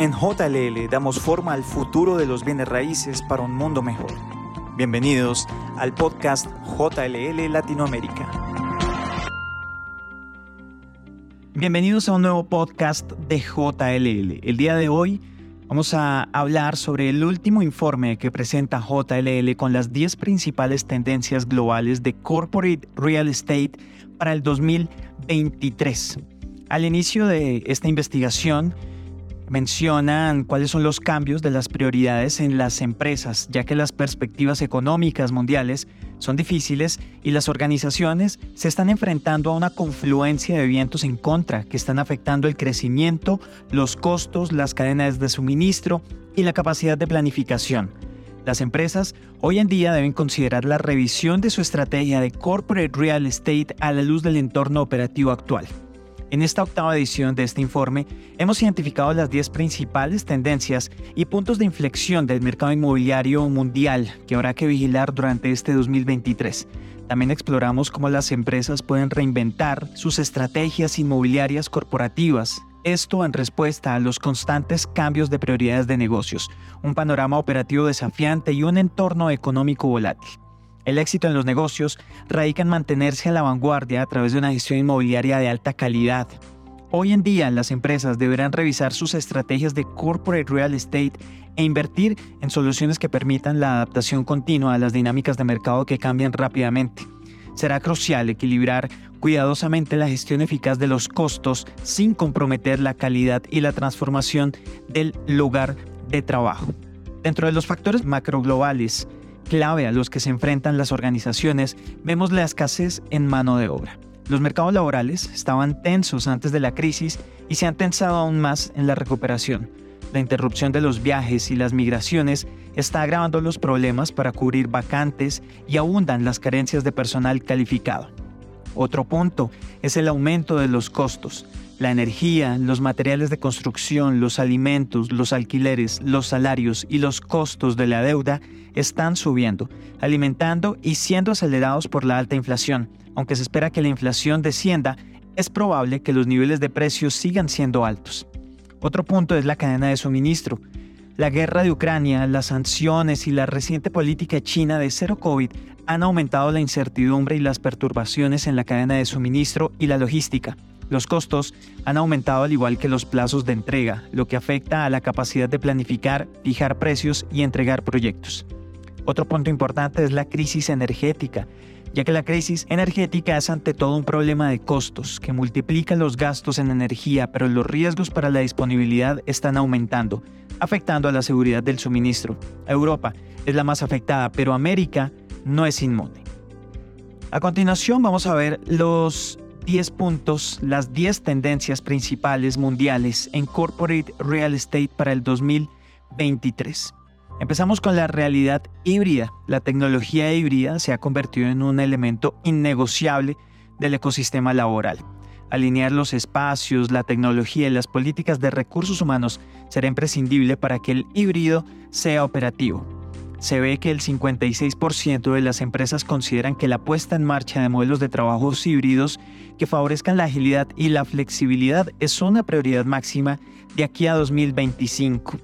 En JLL damos forma al futuro de los bienes raíces para un mundo mejor. Bienvenidos al podcast JLL Latinoamérica. Bienvenidos a un nuevo podcast de JLL. El día de hoy vamos a hablar sobre el último informe que presenta JLL con las 10 principales tendencias globales de corporate real estate para el 2023. Al inicio de esta investigación, mencionan cuáles son los cambios de las prioridades en las empresas, ya que las perspectivas económicas mundiales son difíciles y las organizaciones se están enfrentando a una confluencia de vientos en contra que están afectando el crecimiento, los costos, las cadenas de suministro y la capacidad de planificación. Las empresas hoy en día deben considerar la revisión de su estrategia de corporate real estate a la luz del entorno operativo actual. En esta octava edición de este informe hemos identificado las 10 principales tendencias y puntos de inflexión del mercado inmobiliario mundial que habrá que vigilar durante este 2023. También exploramos cómo las empresas pueden reinventar sus estrategias inmobiliarias corporativas, esto en respuesta a los constantes cambios de prioridades de negocios, un panorama operativo desafiante y un entorno económico volátil. El éxito en los negocios radica en mantenerse a la vanguardia a través de una gestión inmobiliaria de alta calidad. Hoy en día las empresas deberán revisar sus estrategias de corporate real estate e invertir en soluciones que permitan la adaptación continua a las dinámicas de mercado que cambian rápidamente. Será crucial equilibrar cuidadosamente la gestión eficaz de los costos sin comprometer la calidad y la transformación del lugar de trabajo. Dentro de los factores macroglobales, clave a los que se enfrentan las organizaciones, vemos la escasez en mano de obra. Los mercados laborales estaban tensos antes de la crisis y se han tensado aún más en la recuperación. La interrupción de los viajes y las migraciones está agravando los problemas para cubrir vacantes y abundan las carencias de personal calificado. Otro punto es el aumento de los costos. La energía, los materiales de construcción, los alimentos, los alquileres, los salarios y los costos de la deuda están subiendo, alimentando y siendo acelerados por la alta inflación. Aunque se espera que la inflación descienda, es probable que los niveles de precios sigan siendo altos. Otro punto es la cadena de suministro. La guerra de Ucrania, las sanciones y la reciente política china de cero COVID han aumentado la incertidumbre y las perturbaciones en la cadena de suministro y la logística. Los costos han aumentado al igual que los plazos de entrega, lo que afecta a la capacidad de planificar, fijar precios y entregar proyectos. Otro punto importante es la crisis energética, ya que la crisis energética es ante todo un problema de costos que multiplica los gastos en energía, pero los riesgos para la disponibilidad están aumentando, afectando a la seguridad del suministro. Europa es la más afectada, pero América no es inmune. A continuación vamos a ver los 10 puntos, las 10 tendencias principales mundiales en corporate real estate para el 2023. Empezamos con la realidad híbrida. La tecnología híbrida se ha convertido en un elemento innegociable del ecosistema laboral. Alinear los espacios, la tecnología y las políticas de recursos humanos será imprescindible para que el híbrido sea operativo. Se ve que el 56% de las empresas consideran que la puesta en marcha de modelos de trabajos híbridos que favorezcan la agilidad y la flexibilidad es una prioridad máxima de aquí a 2025.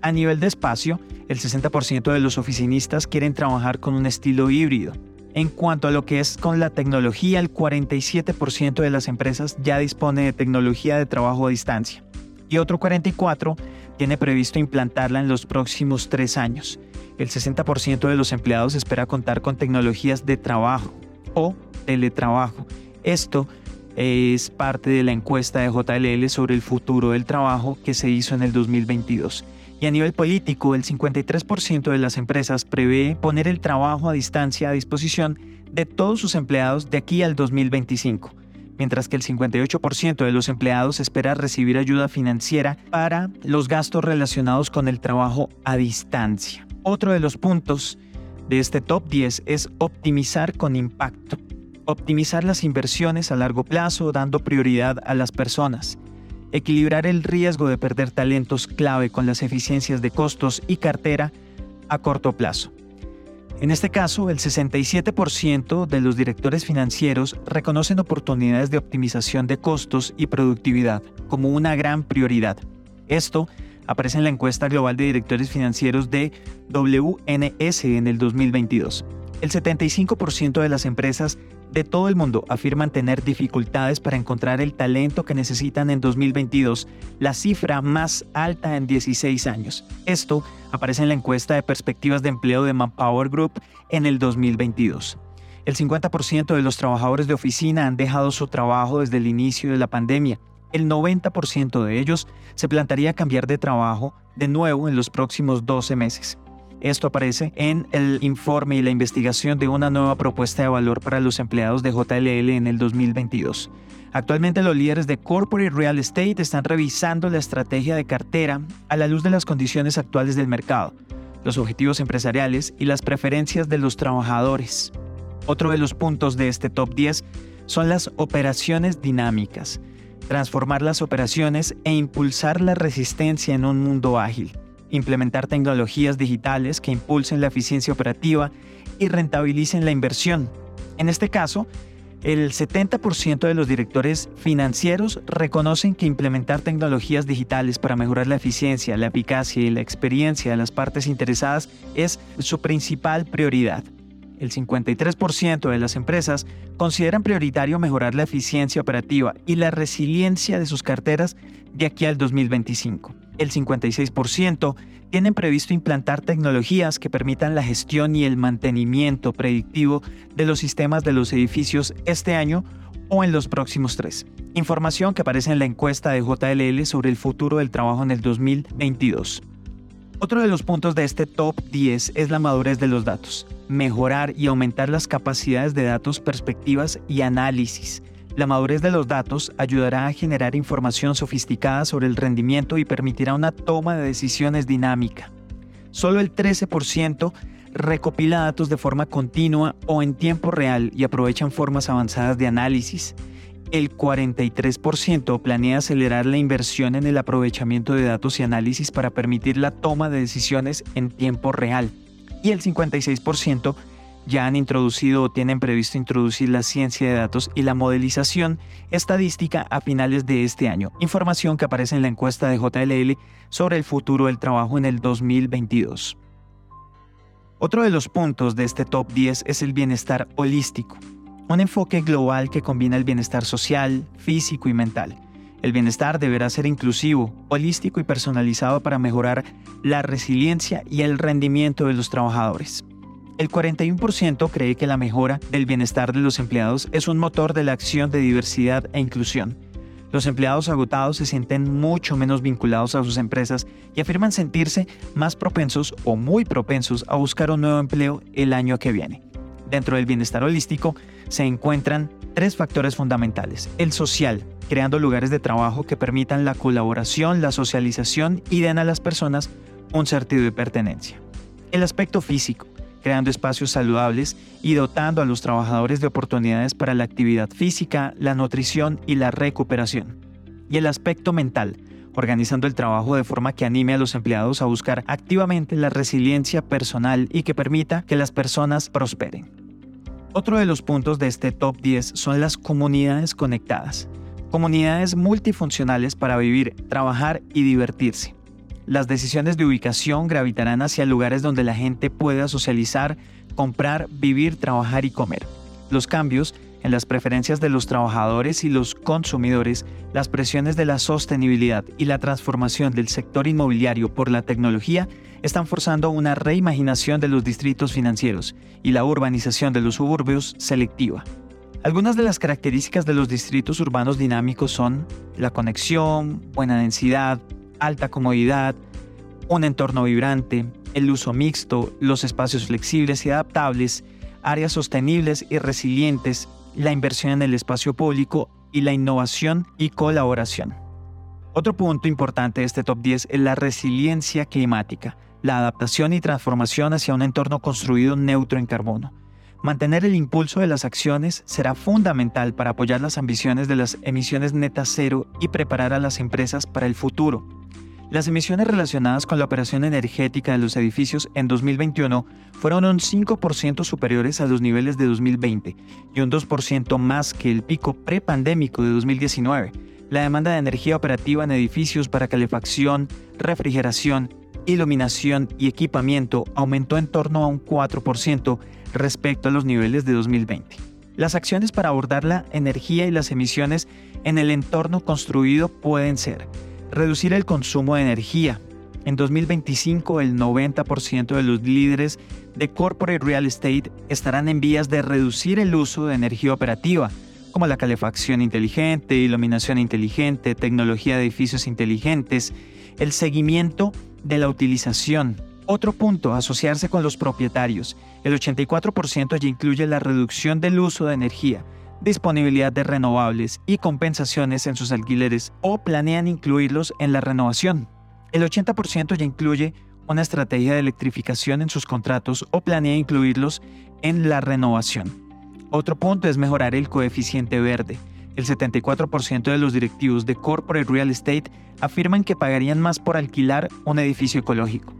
A nivel de espacio, el 60% de los oficinistas quieren trabajar con un estilo híbrido. En cuanto a lo que es con la tecnología, el 47% de las empresas ya dispone de tecnología de trabajo a distancia y otro 44% tiene previsto implantarla en los próximos tres años. El 60% de los empleados espera contar con tecnologías de trabajo o teletrabajo. Esto es parte de la encuesta de JLL sobre el futuro del trabajo que se hizo en el 2022. Y a nivel político, el 53% de las empresas prevé poner el trabajo a distancia a disposición de todos sus empleados de aquí al 2025, mientras que el 58% de los empleados espera recibir ayuda financiera para los gastos relacionados con el trabajo a distancia. Otro de los puntos de este top 10 es optimizar con impacto. Optimizar las inversiones a largo plazo dando prioridad a las personas equilibrar el riesgo de perder talentos clave con las eficiencias de costos y cartera a corto plazo. En este caso, el 67% de los directores financieros reconocen oportunidades de optimización de costos y productividad como una gran prioridad. Esto aparece en la encuesta global de directores financieros de WNS en el 2022. El 75% de las empresas de todo el mundo afirman tener dificultades para encontrar el talento que necesitan en 2022, la cifra más alta en 16 años. Esto aparece en la encuesta de perspectivas de empleo de Manpower Group en el 2022. El 50% de los trabajadores de oficina han dejado su trabajo desde el inicio de la pandemia. El 90% de ellos se plantaría cambiar de trabajo de nuevo en los próximos 12 meses. Esto aparece en el informe y la investigación de una nueva propuesta de valor para los empleados de JLL en el 2022. Actualmente los líderes de Corporate Real Estate están revisando la estrategia de cartera a la luz de las condiciones actuales del mercado, los objetivos empresariales y las preferencias de los trabajadores. Otro de los puntos de este top 10 son las operaciones dinámicas, transformar las operaciones e impulsar la resistencia en un mundo ágil implementar tecnologías digitales que impulsen la eficiencia operativa y rentabilicen la inversión. En este caso, el 70% de los directores financieros reconocen que implementar tecnologías digitales para mejorar la eficiencia, la eficacia y la experiencia de las partes interesadas es su principal prioridad. El 53% de las empresas consideran prioritario mejorar la eficiencia operativa y la resiliencia de sus carteras de aquí al 2025 el 56% tienen previsto implantar tecnologías que permitan la gestión y el mantenimiento predictivo de los sistemas de los edificios este año o en los próximos tres. Información que aparece en la encuesta de JLL sobre el futuro del trabajo en el 2022. Otro de los puntos de este top 10 es la madurez de los datos, mejorar y aumentar las capacidades de datos, perspectivas y análisis la madurez de los datos ayudará a generar información sofisticada sobre el rendimiento y permitirá una toma de decisiones dinámica. Solo el 13% recopila datos de forma continua o en tiempo real y aprovechan formas avanzadas de análisis. El 43% planea acelerar la inversión en el aprovechamiento de datos y análisis para permitir la toma de decisiones en tiempo real. Y el 56% ya han introducido o tienen previsto introducir la ciencia de datos y la modelización estadística a finales de este año, información que aparece en la encuesta de JLL sobre el futuro del trabajo en el 2022. Otro de los puntos de este top 10 es el bienestar holístico, un enfoque global que combina el bienestar social, físico y mental. El bienestar deberá ser inclusivo, holístico y personalizado para mejorar la resiliencia y el rendimiento de los trabajadores. El 41% cree que la mejora del bienestar de los empleados es un motor de la acción de diversidad e inclusión. Los empleados agotados se sienten mucho menos vinculados a sus empresas y afirman sentirse más propensos o muy propensos a buscar un nuevo empleo el año que viene. Dentro del bienestar holístico se encuentran tres factores fundamentales. El social, creando lugares de trabajo que permitan la colaboración, la socialización y den a las personas un sentido de pertenencia. El aspecto físico, creando espacios saludables y dotando a los trabajadores de oportunidades para la actividad física, la nutrición y la recuperación. Y el aspecto mental, organizando el trabajo de forma que anime a los empleados a buscar activamente la resiliencia personal y que permita que las personas prosperen. Otro de los puntos de este top 10 son las comunidades conectadas, comunidades multifuncionales para vivir, trabajar y divertirse. Las decisiones de ubicación gravitarán hacia lugares donde la gente pueda socializar, comprar, vivir, trabajar y comer. Los cambios en las preferencias de los trabajadores y los consumidores, las presiones de la sostenibilidad y la transformación del sector inmobiliario por la tecnología están forzando una reimaginación de los distritos financieros y la urbanización de los suburbios selectiva. Algunas de las características de los distritos urbanos dinámicos son la conexión, buena densidad, alta comodidad, un entorno vibrante, el uso mixto, los espacios flexibles y adaptables, áreas sostenibles y resilientes, la inversión en el espacio público y la innovación y colaboración. Otro punto importante de este top 10 es la resiliencia climática, la adaptación y transformación hacia un entorno construido neutro en carbono. Mantener el impulso de las acciones será fundamental para apoyar las ambiciones de las emisiones netas cero y preparar a las empresas para el futuro. Las emisiones relacionadas con la operación energética de los edificios en 2021 fueron un 5% superiores a los niveles de 2020 y un 2% más que el pico prepandémico de 2019. La demanda de energía operativa en edificios para calefacción, refrigeración, iluminación y equipamiento aumentó en torno a un 4% respecto a los niveles de 2020. Las acciones para abordar la energía y las emisiones en el entorno construido pueden ser Reducir el consumo de energía. En 2025 el 90% de los líderes de corporate real estate estarán en vías de reducir el uso de energía operativa, como la calefacción inteligente, iluminación inteligente, tecnología de edificios inteligentes, el seguimiento de la utilización. Otro punto, asociarse con los propietarios. El 84% ya incluye la reducción del uso de energía, disponibilidad de renovables y compensaciones en sus alquileres o planean incluirlos en la renovación. El 80% ya incluye una estrategia de electrificación en sus contratos o planea incluirlos en la renovación. Otro punto es mejorar el coeficiente verde. El 74% de los directivos de Corporate Real Estate afirman que pagarían más por alquilar un edificio ecológico.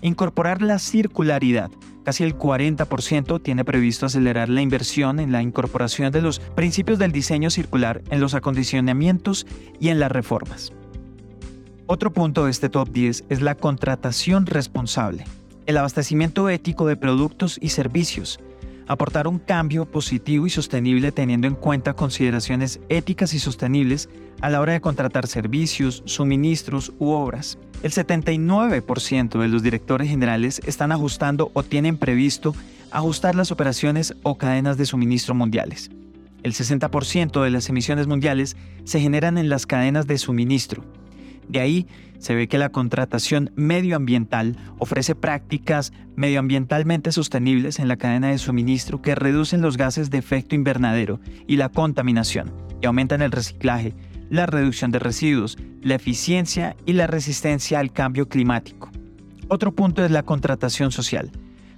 Incorporar la circularidad Casi el 40% tiene previsto acelerar la inversión en la incorporación de los principios del diseño circular en los acondicionamientos y en las reformas. Otro punto de este top 10 es la contratación responsable, el abastecimiento ético de productos y servicios, aportar un cambio positivo y sostenible teniendo en cuenta consideraciones éticas y sostenibles a la hora de contratar servicios, suministros u obras. El 79% de los directores generales están ajustando o tienen previsto ajustar las operaciones o cadenas de suministro mundiales. El 60% de las emisiones mundiales se generan en las cadenas de suministro. De ahí se ve que la contratación medioambiental ofrece prácticas medioambientalmente sostenibles en la cadena de suministro que reducen los gases de efecto invernadero y la contaminación y aumentan el reciclaje, la reducción de residuos, la eficiencia y la resistencia al cambio climático. Otro punto es la contratación social,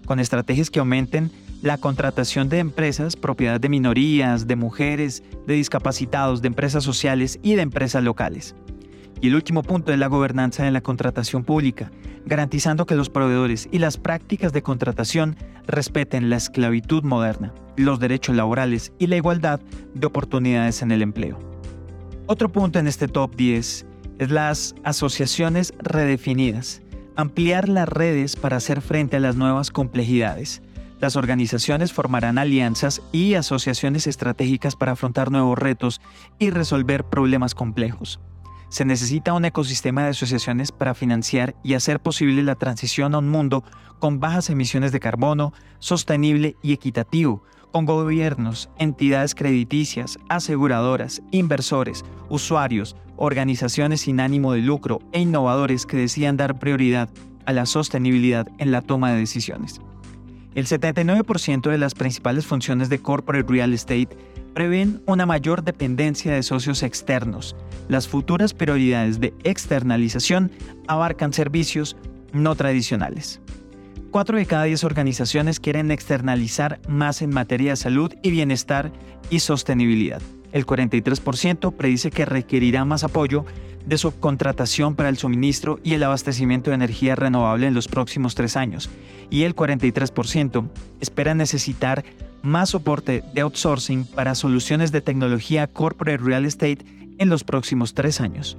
con estrategias que aumenten la contratación de empresas, propiedad de minorías, de mujeres, de discapacitados, de empresas sociales y de empresas locales. Y el último punto es la gobernanza de la contratación pública, garantizando que los proveedores y las prácticas de contratación respeten la esclavitud moderna, los derechos laborales y la igualdad de oportunidades en el empleo. Otro punto en este top 10 es las asociaciones redefinidas, ampliar las redes para hacer frente a las nuevas complejidades. Las organizaciones formarán alianzas y asociaciones estratégicas para afrontar nuevos retos y resolver problemas complejos. Se necesita un ecosistema de asociaciones para financiar y hacer posible la transición a un mundo con bajas emisiones de carbono, sostenible y equitativo, con gobiernos, entidades crediticias, aseguradoras, inversores, usuarios, organizaciones sin ánimo de lucro e innovadores que decidan dar prioridad a la sostenibilidad en la toma de decisiones. El 79% de las principales funciones de corporate real estate prevén una mayor dependencia de socios externos. Las futuras prioridades de externalización abarcan servicios no tradicionales. 4 de cada 10 organizaciones quieren externalizar más en materia de salud y bienestar y sostenibilidad. El 43% predice que requerirá más apoyo de subcontratación para el suministro y el abastecimiento de energía renovable en los próximos tres años, y el 43% espera necesitar más soporte de outsourcing para soluciones de tecnología corporate real estate en los próximos tres años.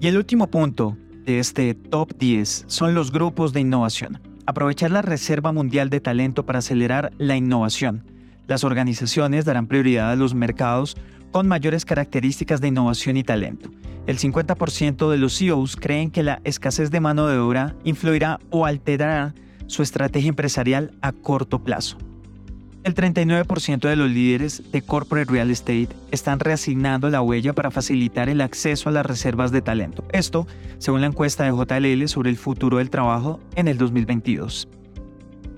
Y el último punto de este top 10 son los grupos de innovación. Aprovechar la Reserva Mundial de Talento para acelerar la innovación. Las organizaciones darán prioridad a los mercados con mayores características de innovación y talento. El 50% de los CEOs creen que la escasez de mano de obra influirá o alterará su estrategia empresarial a corto plazo. El 39% de los líderes de corporate real estate están reasignando la huella para facilitar el acceso a las reservas de talento. Esto, según la encuesta de JLL sobre el futuro del trabajo en el 2022.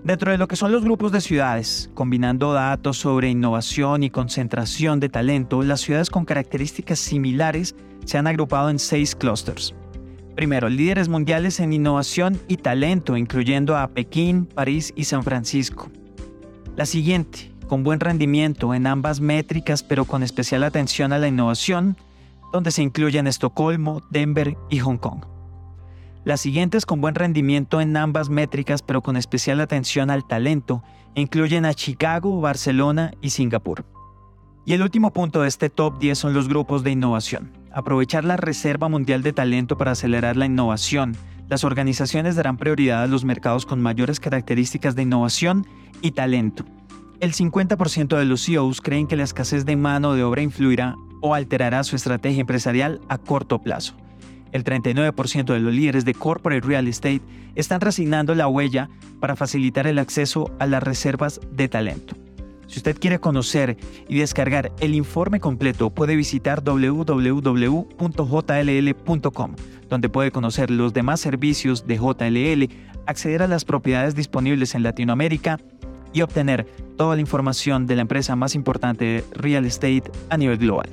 Dentro de lo que son los grupos de ciudades, combinando datos sobre innovación y concentración de talento, las ciudades con características similares se han agrupado en seis clústeres. Primero, líderes mundiales en innovación y talento, incluyendo a Pekín, París y San Francisco. La siguiente, con buen rendimiento en ambas métricas, pero con especial atención a la innovación, donde se incluyen Estocolmo, Denver y Hong Kong. Las siguientes con buen rendimiento en ambas métricas pero con especial atención al talento incluyen a Chicago, Barcelona y Singapur. Y el último punto de este top 10 son los grupos de innovación. Aprovechar la Reserva Mundial de Talento para acelerar la innovación. Las organizaciones darán prioridad a los mercados con mayores características de innovación y talento. El 50% de los CEOs creen que la escasez de mano de obra influirá o alterará su estrategia empresarial a corto plazo. El 39% de los líderes de corporate real estate están resignando la huella para facilitar el acceso a las reservas de talento. Si usted quiere conocer y descargar el informe completo, puede visitar www.jll.com, donde puede conocer los demás servicios de JLL, acceder a las propiedades disponibles en Latinoamérica y obtener toda la información de la empresa más importante de real estate a nivel global.